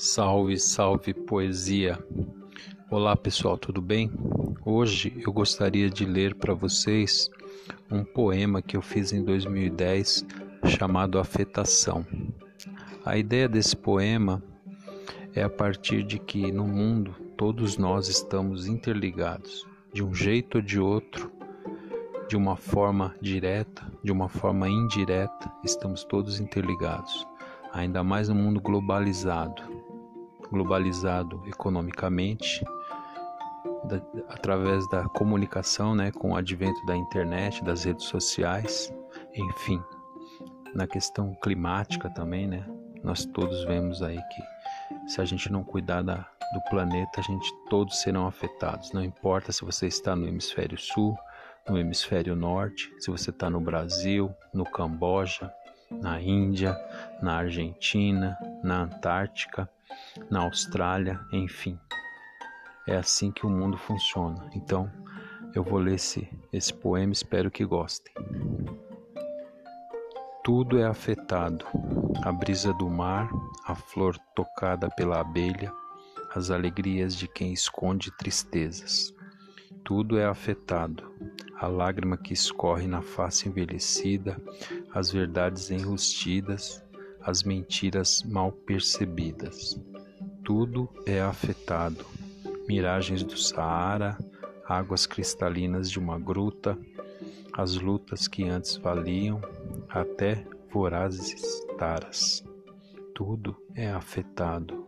Salve, salve poesia! Olá pessoal, tudo bem? Hoje eu gostaria de ler para vocês um poema que eu fiz em 2010 chamado Afetação. A ideia desse poema é a partir de que no mundo todos nós estamos interligados, de um jeito ou de outro, de uma forma direta, de uma forma indireta, estamos todos interligados, ainda mais no mundo globalizado globalizado economicamente, da, através da comunicação, né, com o advento da internet, das redes sociais, enfim, na questão climática também, né, nós todos vemos aí que se a gente não cuidar da, do planeta, a gente todos serão afetados. Não importa se você está no hemisfério sul, no hemisfério norte, se você está no Brasil, no Camboja, na Índia, na Argentina, na Antártica, na Austrália, enfim. É assim que o mundo funciona. Então, eu vou ler esse, esse poema, espero que gostem. Tudo é afetado: a brisa do mar, a flor tocada pela abelha, as alegrias de quem esconde tristezas. Tudo é afetado: a lágrima que escorre na face envelhecida, as verdades enrustidas, as mentiras mal percebidas. Tudo é afetado. Miragens do Saara, águas cristalinas de uma gruta, as lutas que antes valiam, até vorazes taras. Tudo é afetado.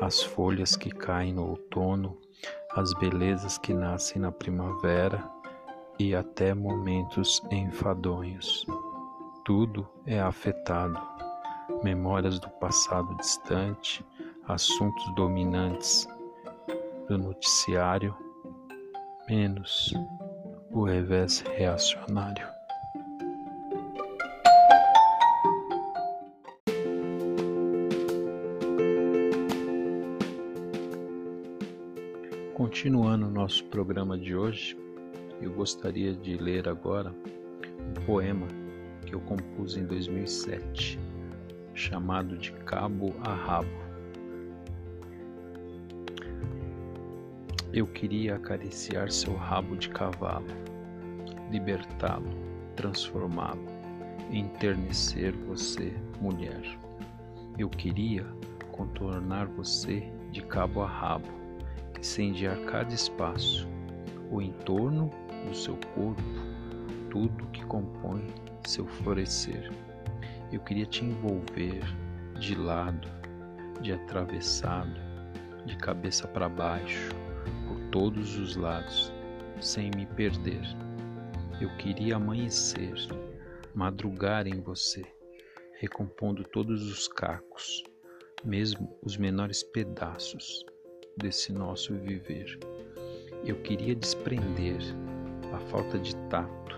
As folhas que caem no outono, as belezas que nascem na primavera e até momentos enfadonhos. Tudo é afetado memórias do passado distante, assuntos dominantes do noticiário, menos o revés reacionário. Continuando o nosso programa de hoje, eu gostaria de ler agora um poema que eu compus em 2007 chamado de cabo a rabo. Eu queria acariciar seu rabo de cavalo, libertá-lo, transformá-lo, enternecer você, mulher. Eu queria contornar você de cabo a rabo, incendiar cada espaço, o entorno do seu corpo, tudo que compõe seu florescer. Eu queria te envolver de lado, de atravessado, de cabeça para baixo, por todos os lados, sem me perder. Eu queria amanhecer, madrugar em você, recompondo todos os cacos, mesmo os menores pedaços desse nosso viver. Eu queria desprender a falta de tato,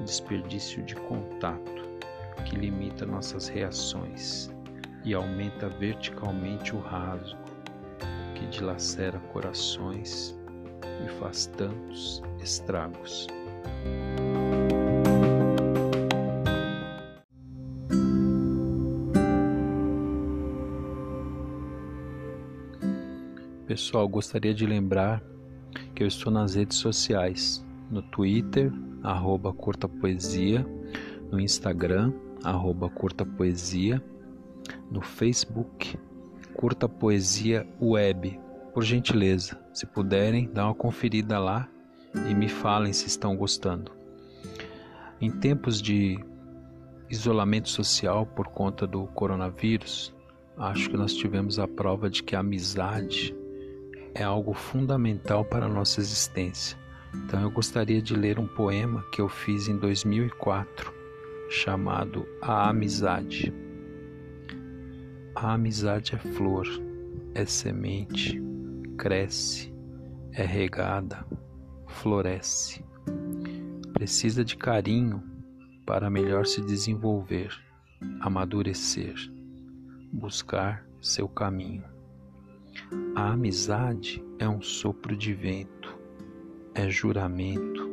o desperdício de contato que limita nossas reações e aumenta verticalmente o rasgo que dilacera corações e faz tantos estragos. Pessoal, gostaria de lembrar que eu estou nas redes sociais, no Twitter, arroba curta poesia, no Instagram, arroba Curta Poesia, no Facebook Curta Poesia Web. Por gentileza, se puderem, dá uma conferida lá e me falem se estão gostando. Em tempos de isolamento social por conta do coronavírus, acho que nós tivemos a prova de que a amizade é algo fundamental para a nossa existência. Então eu gostaria de ler um poema que eu fiz em 2004 chamado A Amizade. A amizade é flor, é semente, cresce, é regada, floresce. Precisa de carinho para melhor se desenvolver, amadurecer, buscar seu caminho. A amizade é um sopro de vento, é juramento,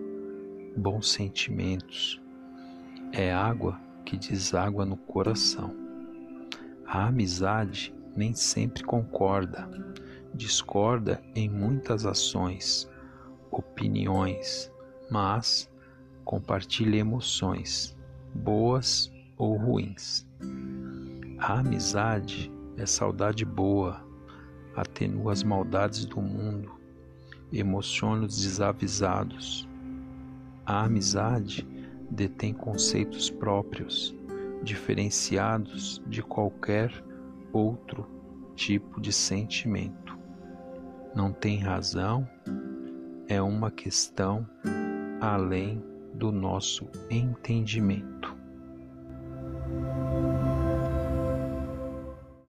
bons sentimentos, é água que deságua no coração. A amizade nem sempre concorda, discorda em muitas ações, opiniões, mas compartilha emoções, boas ou ruins. A amizade é saudade boa, atenua as maldades do mundo, emociona os desavisados. A amizade detém conceitos próprios, diferenciados de qualquer outro tipo de sentimento. Não tem razão, é uma questão além do nosso entendimento.